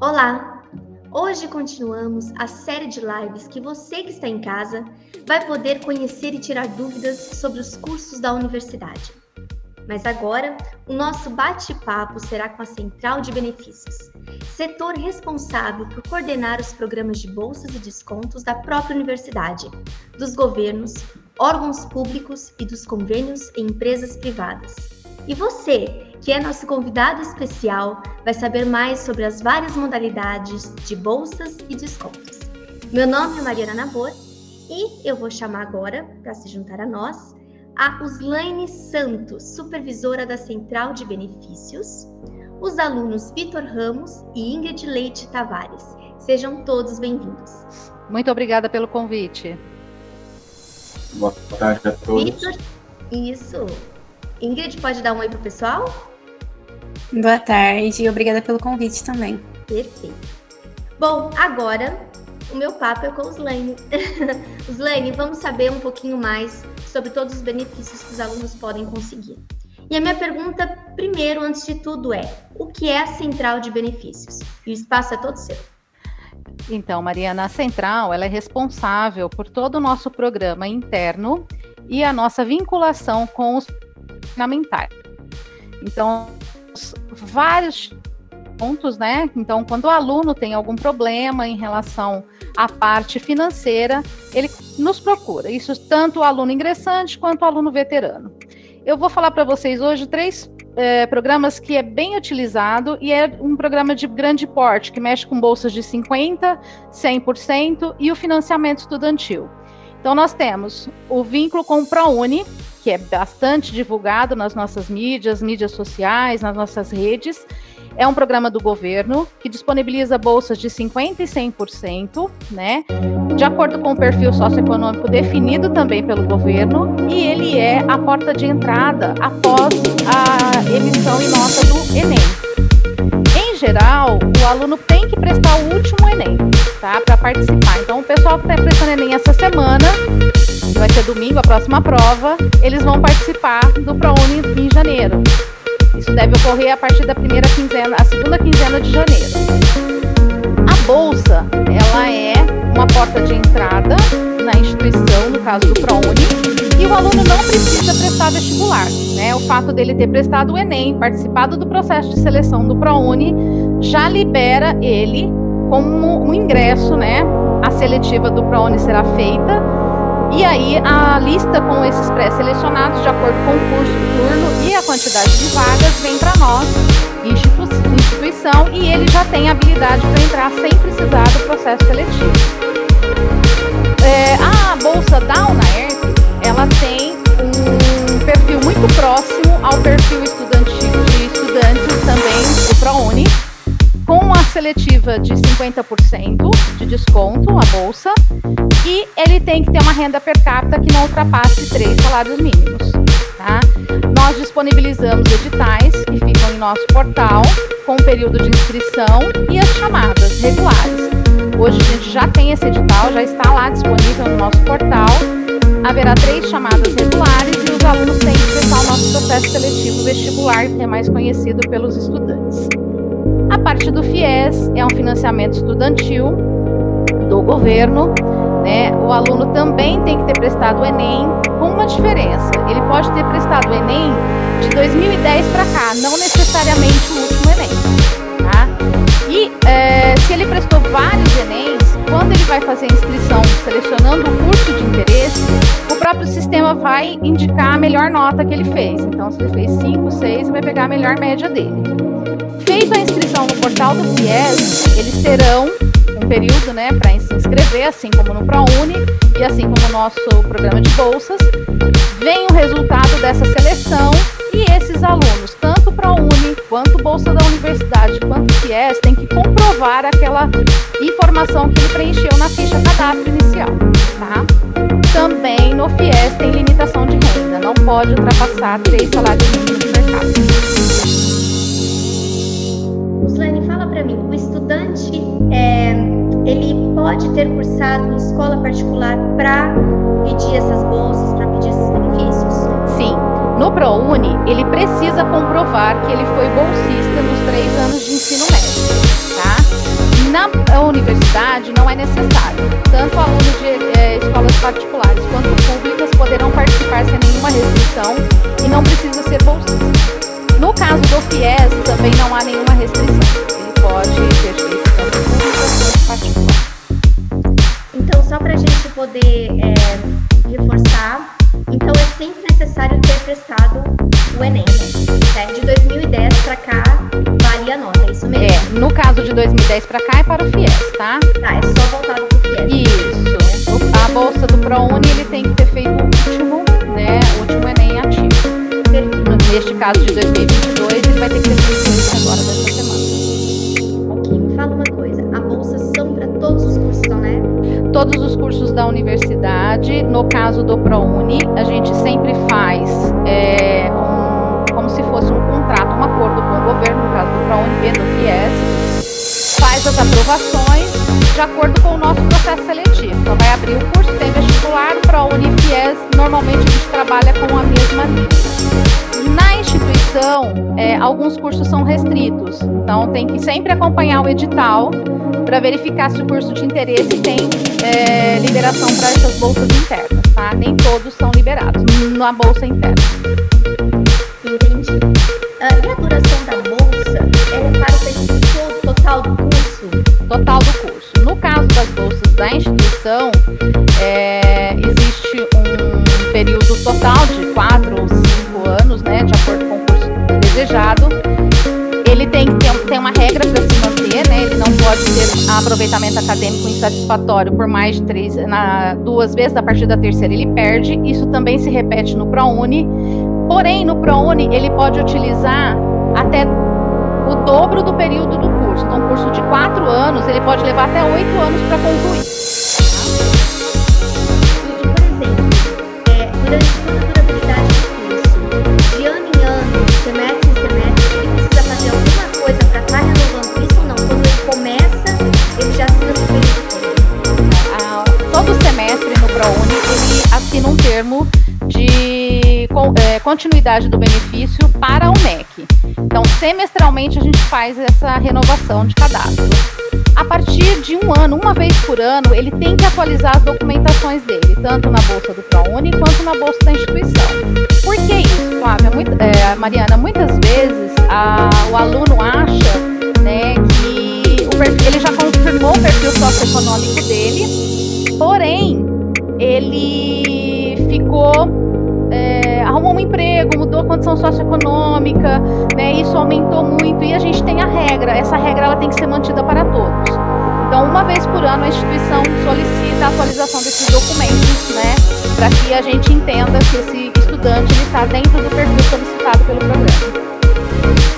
Olá! Hoje continuamos a série de lives que você que está em casa vai poder conhecer e tirar dúvidas sobre os cursos da universidade. Mas agora, o nosso bate-papo será com a Central de Benefícios, setor responsável por coordenar os programas de bolsas e descontos da própria universidade, dos governos, órgãos públicos e dos convênios em empresas privadas. E você, que é nosso convidado especial, vai saber mais sobre as várias modalidades de bolsas e descontos. Meu nome é Mariana Nabor e eu vou chamar agora, para se juntar a nós, a Uslaine Santos, supervisora da Central de Benefícios, os alunos Vitor Ramos e Ingrid Leite Tavares. Sejam todos bem-vindos. Muito obrigada pelo convite. Boa tarde a todos. Vitor, isso. Ingrid, pode dar um oi pro pessoal? Boa tarde e obrigada pelo convite também. Perfeito. Bom, agora o meu papo é com o Slane. Slane, vamos saber um pouquinho mais sobre todos os benefícios que os alunos podem conseguir. E a minha pergunta, primeiro, antes de tudo, é: o que é a central de benefícios? E o espaço é todo seu. Então, Mariana, a central ela é responsável por todo o nosso programa interno e a nossa vinculação com os fundamentais. Então, vários pontos, né? Então, quando o aluno tem algum problema em relação à parte financeira, ele nos procura. Isso tanto o aluno ingressante quanto o aluno veterano. Eu vou falar para vocês hoje três é, programas que é bem utilizado e é um programa de grande porte, que mexe com bolsas de 50%, 100% e o financiamento estudantil. Então, nós temos o vínculo com o ProUni, que é bastante divulgado nas nossas mídias, mídias sociais, nas nossas redes. É um programa do governo que disponibiliza bolsas de 50% e 100%, né? De acordo com o perfil socioeconômico definido também pelo governo, e ele é a porta de entrada após a emissão e nota do Enem. Geral, o aluno tem que prestar o último Enem, tá? Para participar. Então, o pessoal que está prestando Enem essa semana que vai ser domingo a próxima prova, eles vão participar do ProUni em janeiro. Isso deve ocorrer a partir da primeira quinzena, a segunda quinzena de janeiro. A bolsa, ela é uma porta de entrada na instituição, no caso do ProUni, e o aluno não precisa prestar vestibular, né? O fato dele ter prestado o ENEM, participado do processo de seleção do ProUni, já libera ele como um ingresso, né? A seletiva do ProUni será feita e aí a lista com esses pré-selecionados, de acordo com o curso, turno e a quantidade de vagas, vem para nós, institu instituição, e ele já tem habilidade para entrar sem precisar do processo seletivo. É, a bolsa da UNAERP, ela tem um perfil muito próximo ao perfil estudantil de estudantes também do ProUni, com a seletiva de 50% de desconto, a bolsa, e ele tem que ter uma renda per capita que não ultrapasse três salários mínimos. Tá? Nós disponibilizamos editais que ficam em nosso portal, com o período de inscrição e as chamadas regulares. Hoje a gente já tem esse edital, já está lá disponível no nosso portal. Haverá três chamadas regulares e os alunos têm que prestar o nosso processo seletivo vestibular, que é mais conhecido pelos estudantes. A parte do FIES é um financiamento estudantil do governo. Né? O aluno também tem que ter prestado o Enem, com uma diferença. Ele pode ter prestado o Enem de 2010 para cá, não necessariamente o último Enem. Tá? E é, se ele prestou vários Enems, quando ele vai fazer a inscrição selecionando o curso de interesse, o próprio sistema vai indicar a melhor nota que ele fez. Então, se ele fez 5, 6, vai pegar a melhor média dele. Feita a inscrição no portal do FIES, eles terão período né, para se inscrever, assim como no ProUni e assim como no nosso programa de bolsas. Vem o resultado dessa seleção e esses alunos, tanto ProUni, quanto Bolsa da Universidade, quanto FIES, têm que comprovar aquela informação que ele preencheu na ficha cadastro inicial. Tá? Também no FIES tem limitação de renda, não pode ultrapassar três salários mínimos de mercado. Pode ter cursado em escola particular para pedir essas bolsas, para pedir esses benefícios? Sim. No ProUni, ele precisa comprovar que ele foi bolsista nos três anos de ensino médio, tá? universidade não é necessário. Tanto alunos de é, escolas particulares quanto públicas poderão participar sem nenhuma restrição e não precisa ser bolsista. No caso do FIES, também não há nenhuma restrição. Ele pode exercer tanto só para a gente poder é, reforçar, então é sempre necessário ter prestado o Enem, né? De 2010 para cá, vale a nota, é isso mesmo? É, no caso de 2010 para cá é para o FIES, tá? Tá, é só voltado para o FIES. Isso. A bolsa do ProUni, ele tem que ter feito o último, né, o último Enem ativo. Neste caso de 2022, ele vai ter que ter feito agora dessa semana. Todos os cursos da universidade, no caso do ProUni, a gente sempre faz é, um, como se fosse um contrato, um acordo com o governo, no caso do ProUni do FIES, faz as aprovações de acordo com o nosso processo seletivo. Então vai abrir o curso, tem vestibular, ProUni e FIES, normalmente a gente trabalha com a mesma linha. Na instituição, é, alguns cursos são restritos, então tem que sempre acompanhar o edital para verificar se o curso de interesse tem é, liberação para essas bolsas internas, tá? Nem todos são liberados na bolsa interna. Entendi. Uh, e a duração da bolsa é para o total do curso? Total do curso. No caso das bolsas da instituição, é, existe um período total de 4 aproveitamento acadêmico insatisfatório por mais de três, na, duas vezes, a partir da terceira ele perde. Isso também se repete no ProUni. Porém, no ProUni ele pode utilizar até o dobro do período do curso. Então, um curso de quatro anos, ele pode levar até oito anos para concluir. Continuidade do benefício para o MEC. Então, semestralmente, a gente faz essa renovação de cadastro. A partir de um ano, uma vez por ano, ele tem que atualizar as documentações dele, tanto na bolsa do ProUni quanto na bolsa da instituição. Por que isso, Flávia? Muito, é, Mariana, muitas vezes a, o aluno acha né, que perfil, ele já confirmou o perfil socioeconômico dele, porém, ele ficou arrumou um emprego, mudou a condição socioeconômica, né? Isso aumentou muito e a gente tem a regra. Essa regra ela tem que ser mantida para todos. Então, uma vez por ano a instituição solicita a atualização desses documentos, né? Para que a gente entenda se esse estudante está dentro do perfil solicitado pelo programa.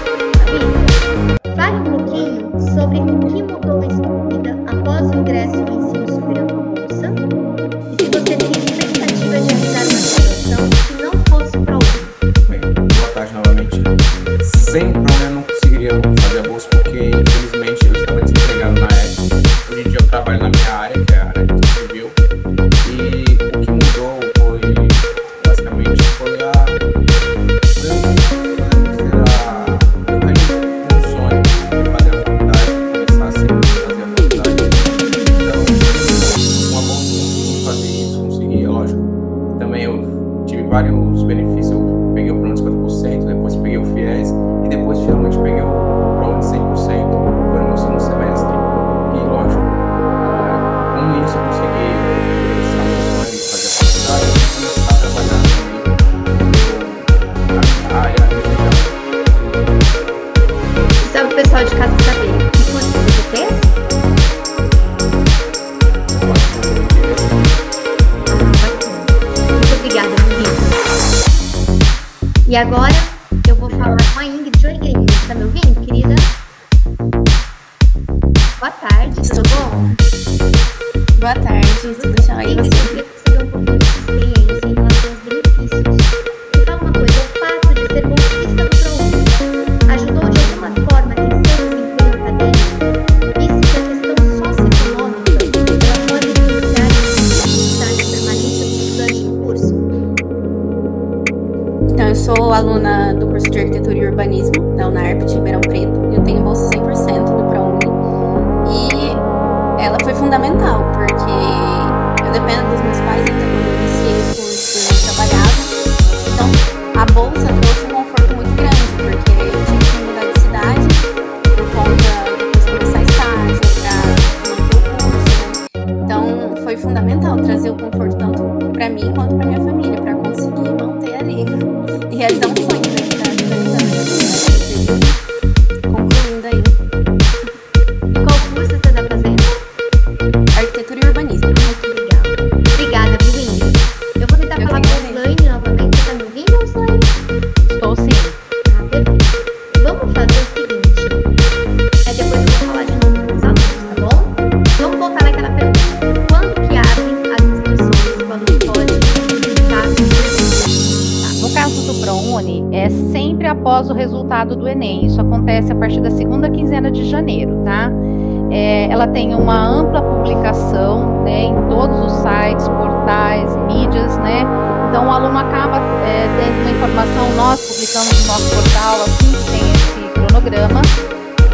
Eu vou falar com a Ingrid. Oi, Ingrid. Tá me ouvindo, querida? Boa tarde, tudo bom? Boa tarde, tudo jóia e você? Tá? É, ela tem uma ampla publicação né, em todos os sites, portais, mídias, né? Então o aluno acaba é, tendo uma informação, nós publicamos no nosso portal, assim que tem esse cronograma.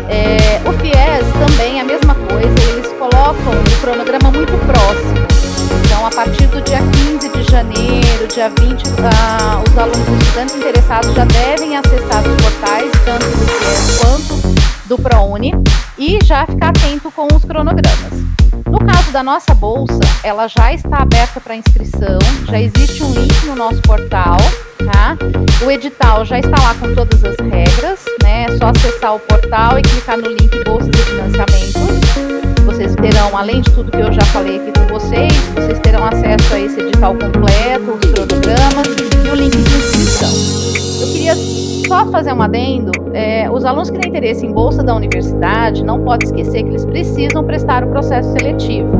É, o FIES também, a mesma coisa, eles colocam o cronograma muito próximo. Então, a partir do dia 15 de janeiro, dia 20, ah, os alunos estudantes interessados já devem acessar os portais, tanto do FIES quanto do ProUni, e já ficar atento com os cronogramas. No caso da nossa bolsa, ela já está aberta para inscrição, já existe um link no nosso portal, tá? O edital já está lá com todas as regras, né? É só acessar o portal e clicar no link Bolsas e Financiamentos. Vocês terão, além de tudo que eu já falei aqui com vocês, vocês terão acesso a esse edital completo, os cronogramas e o link de inscrição. Eu queria só fazer um adendo, é, os alunos que têm interesse em bolsa da universidade não pode esquecer que eles precisam prestar o processo seletivo.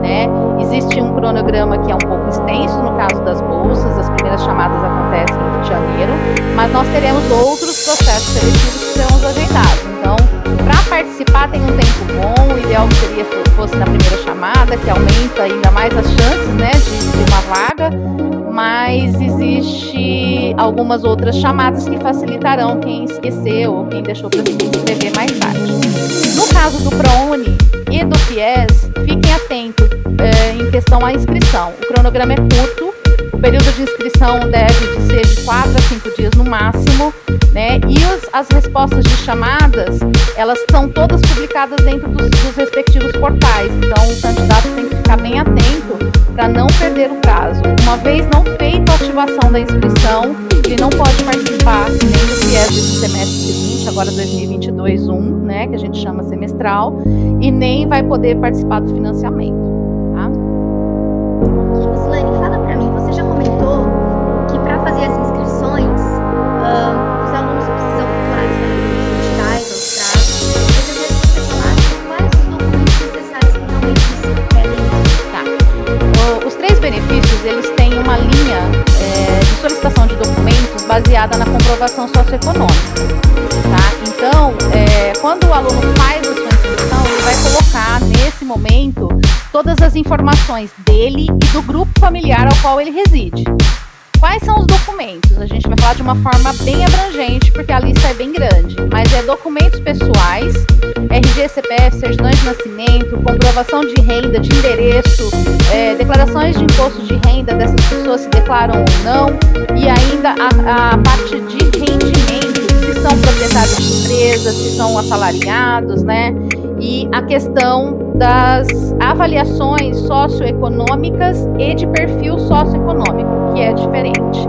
Né? Existe um cronograma que é um pouco extenso no caso das bolsas, as primeiras chamadas acontecem em Janeiro, mas nós teremos outros processos seletivos que serão agendados. Então, para participar tem um tempo bom, o ideal seria que fosse na primeira chamada, que aumenta ainda mais as chances né, de, uma vaga mas existe algumas outras chamadas que facilitarão quem esqueceu ou quem deixou para se inscrever mais tarde. No caso do ProUni e do FIES, fiquem atentos é, em questão à inscrição. O cronograma é curto, o período de inscrição deve de ser de 4 a 5 dias no máximo, né? E os, as respostas de chamadas, elas são todas publicadas dentro dos, dos respectivos portais. Então, o candidato tem que ficar bem atento para não perder o prazo. Uma vez não feita a ativação da inscrição, ele não pode participar nem do FIES desse semestre seguinte, agora 2022-1, né, que a gente chama semestral, e nem vai poder participar do financiamento. Uma linha é, de solicitação de documentos baseada na comprovação socioeconômica. Tá? Então, é, quando o aluno faz a sua inscrição, ele vai colocar nesse momento todas as informações dele e do grupo familiar ao qual ele reside. Quais são os documentos? A gente vai falar de uma forma bem abrangente, porque a lista é bem grande, mas é documentos pessoais, RG, CPF, certidão de nascimento, comprovação de renda, de endereço, é, declarações de imposto de renda dessas pessoas se declaram ou não, e ainda a, a parte de rendimento, se são proprietários de empresas, se são assalariados, né? E a questão das avaliações socioeconômicas e de perfil socioeconômico que é diferente.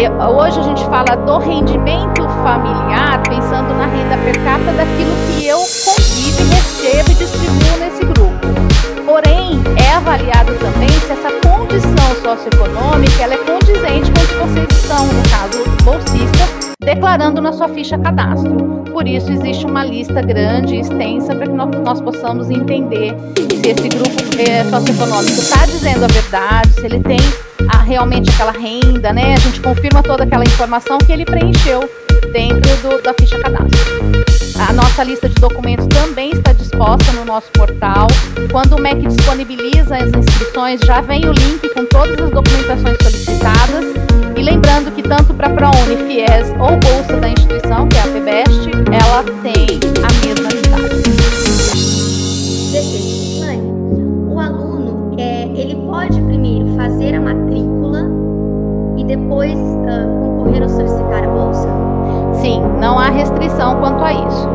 Eu, hoje a gente fala do rendimento familiar, pensando na renda per capita daquilo que eu convivo recebo e distribuo nesse grupo. Porém, é avaliado também se essa condição socioeconômica ela é condizente com o que vocês estão, no caso, bolsista, declarando na sua ficha cadastro. Por isso, existe uma lista grande e extensa para que nós, possamos entender se esse grupo é, socioeconômico está dizendo a verdade, se ele tem a, realmente aquela renda, né? A gente confirma toda aquela informação que ele preencheu dentro do, da ficha cadastro. A nossa lista de documentos também está disposta no nosso portal. Quando o MEC disponibiliza as inscrições, já vem o link com todas as documentações solicitadas. E lembrando que tanto para ProUni, FIES ou bolsa da instituição, que é a PBEST, ela tem a mesma idade. Perfeito. o aluno, é, ele pode primeiro fazer a matrícula e depois não há restrição quanto a isso.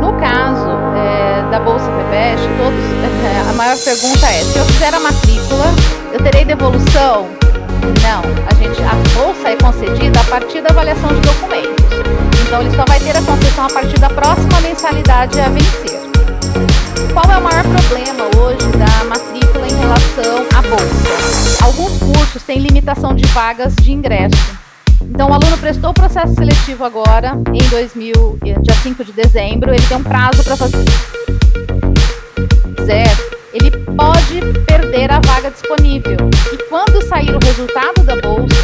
No caso é, da Bolsa PBEST, todos, é, a maior pergunta é: se eu fizer a matrícula, eu terei devolução? Não, a, gente, a bolsa é concedida a partir da avaliação de documentos. Então, ele só vai ter a concessão a partir da próxima mensalidade a vencer. Qual é o maior problema hoje da matrícula em relação à bolsa? Alguns cursos têm limitação de vagas de ingresso. Então, o aluno prestou o processo seletivo agora, em 2000, dia 5 de dezembro, ele tem um prazo para fazer. Zero. Ele pode perder a vaga disponível. E quando sair o resultado da bolsa,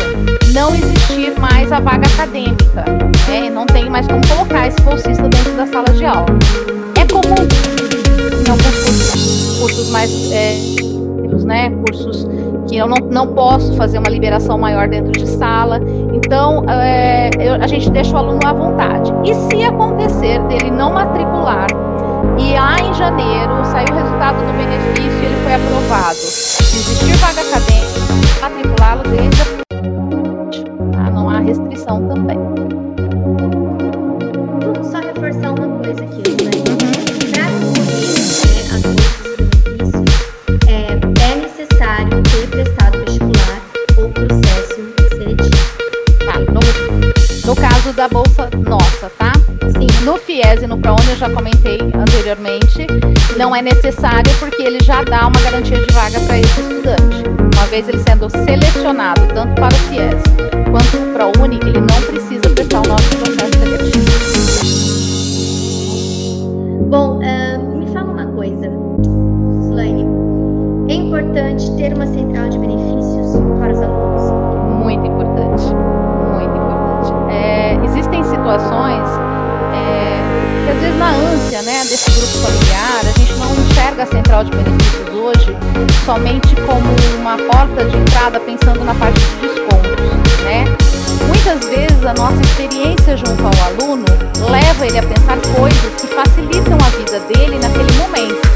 não existir mais a vaga acadêmica. Né? Não tem mais como colocar esse bolsista dentro da sala de aula. É comum em alguns cursos mais é, né? Cursos que eu não, não posso fazer uma liberação maior dentro de sala. Então, é, eu, a gente deixa o aluno à vontade. E se acontecer dele não matricular e lá em janeiro saiu o resultado do benefício e ele foi aprovado, se existir vaga acadêmica, matriculá-lo desde a tá? não há restrição também. Já comentei anteriormente, não é necessário porque ele já dá uma garantia de vaga para esse estudante. Uma vez ele sendo selecionado tanto para o FIES quanto para o ProUni, ele não precisa prestar o nosso né, desse grupo familiar, a gente não enxerga a central de benefícios hoje somente como uma porta de entrada pensando na parte de descontos, né? Muitas vezes a nossa experiência junto ao aluno leva ele a pensar coisas que facilitam a vida dele naquele momento.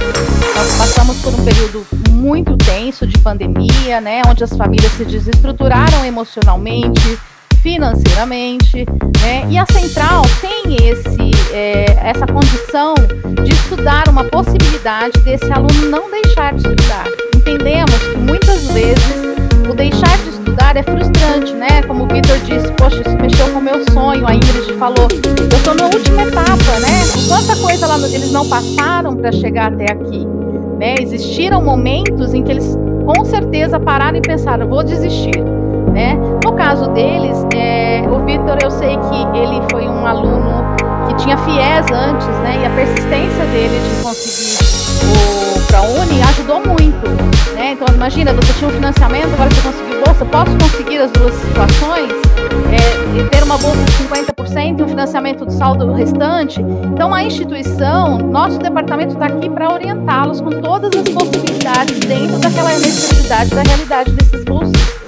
Nós passamos por um período muito tenso de pandemia, né, onde as famílias se desestruturaram emocionalmente, financeiramente, né? E a central tem esse, é, essa condição de estudar uma possibilidade desse aluno não deixar de estudar. Entendemos que muitas vezes o deixar de estudar é frustrante, né? Como o Vitor disse, poxa, isso mexeu com o meu sonho. A Ingrid falou, eu estou na última etapa, né? Quanta coisa lá eles não passaram para chegar até aqui, né? Existiram momentos em que eles com certeza pararam e pensaram, vou desistir né? No caso deles, é, o Vitor, eu sei que ele foi um aluno que tinha FIES antes, né? E a persistência dele de conseguir o ProUni ajudou muito, né? Então, imagina, você tinha um financiamento, agora você conseguiu bolsa. Posso conseguir as duas situações? É, e ter uma bolsa de 50% e um financiamento do saldo restante? Então, a instituição, nosso departamento está aqui para orientá-los com todas as possibilidades dentro daquela necessidade, da realidade desses bolsistas.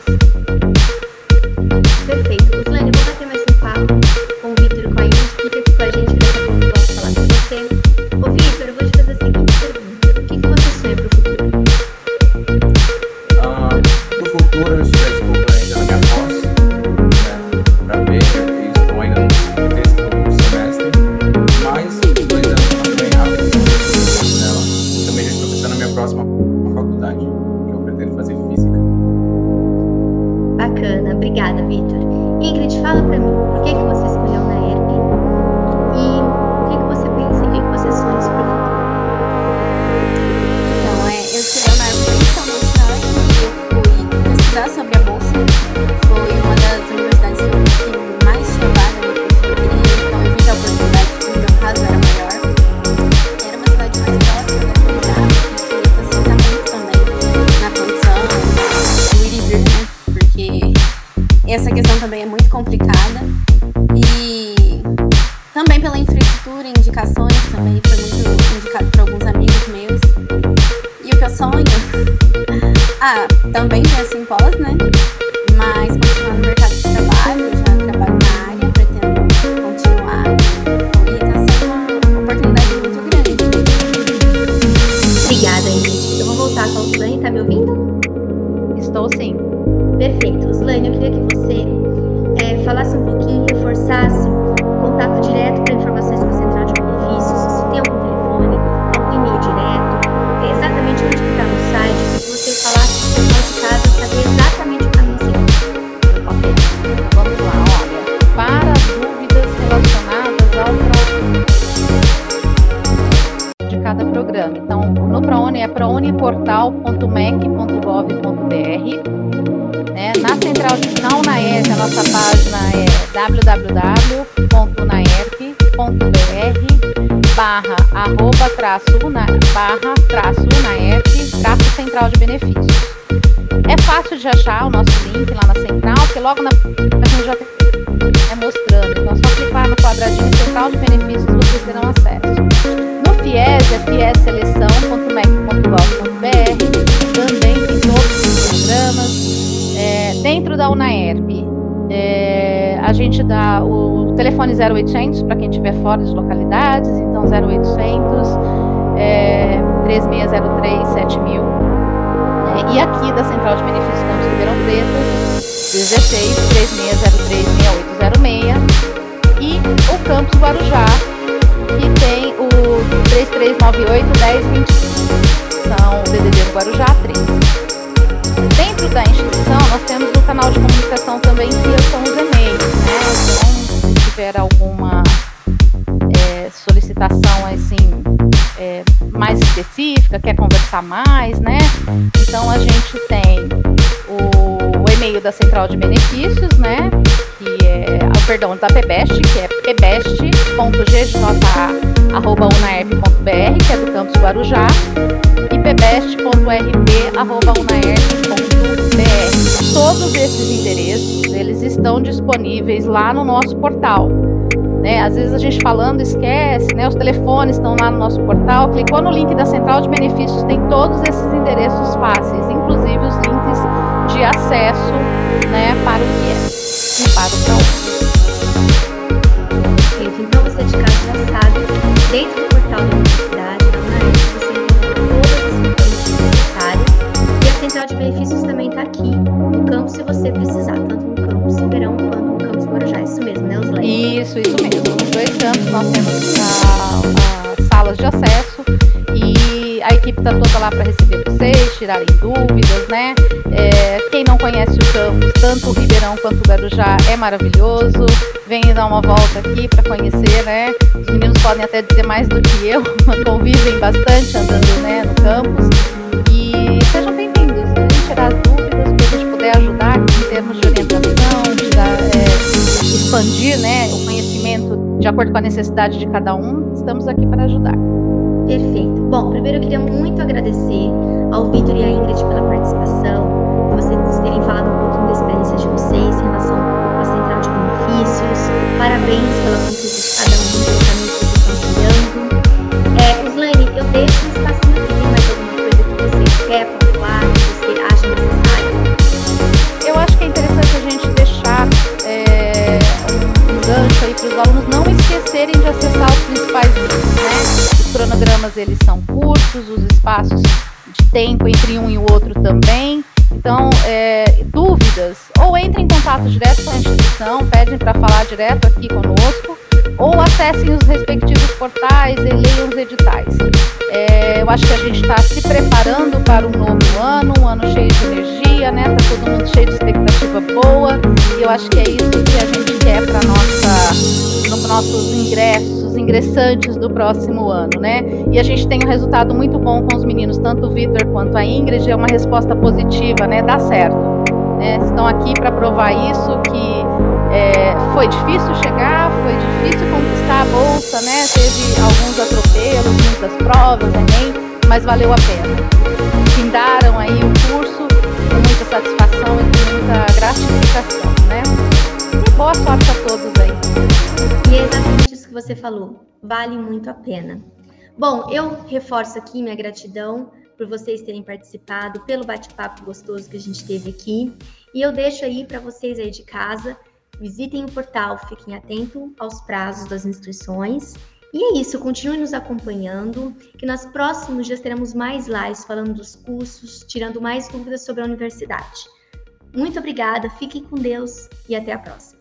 Também foi muito indicado por alguns amigos meus. E o que eu sonho? Ah, também penso em ProUni é prouni.mec.gov.br. Né? Na central de na UNAERP, a nossa página é www.unaerp.br barra arroba traço una, barra traço unaerp traço central de benefícios. É fácil de achar o nosso link lá na central, porque logo na a gente já tem mostrando. Então, só clicar no quadradinho central de benefícios vocês terão acesso. No FIES é fiesseleção.mec.gov.br, também tem todos os programas. É, dentro da UNAERP, é, a gente dá o telefone 0800 para quem estiver fora de localidades, então 0800 é, 3603 7000. É, e aqui da Central de Benefícios Campos Ribeirão Preto, 16 3603 6806 e o Campus Guarujá, que tem o 3398 1025. São o DDD do Guarujá 3. Dentro da instituição, nós temos o canal de comunicação também, que são os e-mails, né? Então, se tiver alguma é, solicitação assim é, mais específica, quer conversar mais, né? Então a gente tem o o e-mail da Central de Benefícios, né? Que é, ah, perdão, da PBEST, que é pbest.gja.unaerp.br, que é do campus Guarujá, pbest.rp.unaerp.br. Todos esses endereços, eles estão disponíveis lá no nosso portal. Né? Às vezes a gente falando esquece, né? Os telefones estão lá no nosso portal. Clicou no link da central de benefícios, tem todos esses endereços fáceis, inclusive os links de acesso, né, para o que é e para o Perfeito. Então você de casa já sabe, dentro do portal da de benefícios também está aqui no campus se você precisar, tanto no campus Ribeirão quanto no campus Guarujá. Isso mesmo, né, Osley? Isso, isso mesmo. Nos dois campos nós temos as salas de acesso e a equipe está toda lá para receber vocês, tirarem dúvidas, né? É, quem não conhece o campus, tanto o Ribeirão quanto o Guarujá, é maravilhoso. Venha dar uma volta aqui para conhecer, né? Os meninos podem até dizer mais do que eu, convivem bastante andando né, no campus. E sejam né? Tirar as dúvidas, para a gente poder ajudar em termos de orientação, de dar, é, expandir né, o conhecimento de acordo com a necessidade de cada um. Estamos aqui para ajudar. Perfeito. Bom, primeiro eu queria muito agradecer ao Vitor e à Ingrid pela participação, vocês terem falado um pouquinho da experiência de vocês em relação à central de benefícios. Parabéns pela conquista de cada um cronogramas eles são curtos, os espaços de tempo entre um e o outro também. Então, é, dúvidas, ou entrem em contato direto com a instituição, pedem para falar direto aqui conosco, ou acessem os respectivos portais e leiam os editais. É, eu acho que a gente está se preparando para um novo ano, um ano cheio de energia, né? Tá todo mundo cheio de expectativa boa, e eu acho que é isso que a gente quer para nossa, no nossos ingressos os ingressantes do próximo ano, né? E a gente tem um resultado muito bom com os meninos, tanto o Vitor quanto a Ingrid, é uma resposta positiva, né? Dá certo. Né? Estão aqui para provar isso, que é, foi difícil chegar, foi difícil conquistar a bolsa, né? Teve alguns atropelos, muitas provas, Enem, mas valeu a pena. Findaram aí o curso com muita satisfação e com muita gratificação, né? Boa sorte a todos aí. E é exatamente você falou, vale muito a pena. Bom, eu reforço aqui minha gratidão por vocês terem participado, pelo bate-papo gostoso que a gente teve aqui. E eu deixo aí para vocês aí de casa, visitem o portal, fiquem atentos aos prazos das inscrições. E é isso, continue nos acompanhando, que nos próximos dias teremos mais lives falando dos cursos, tirando mais dúvidas sobre a universidade. Muito obrigada, fiquem com Deus e até a próxima.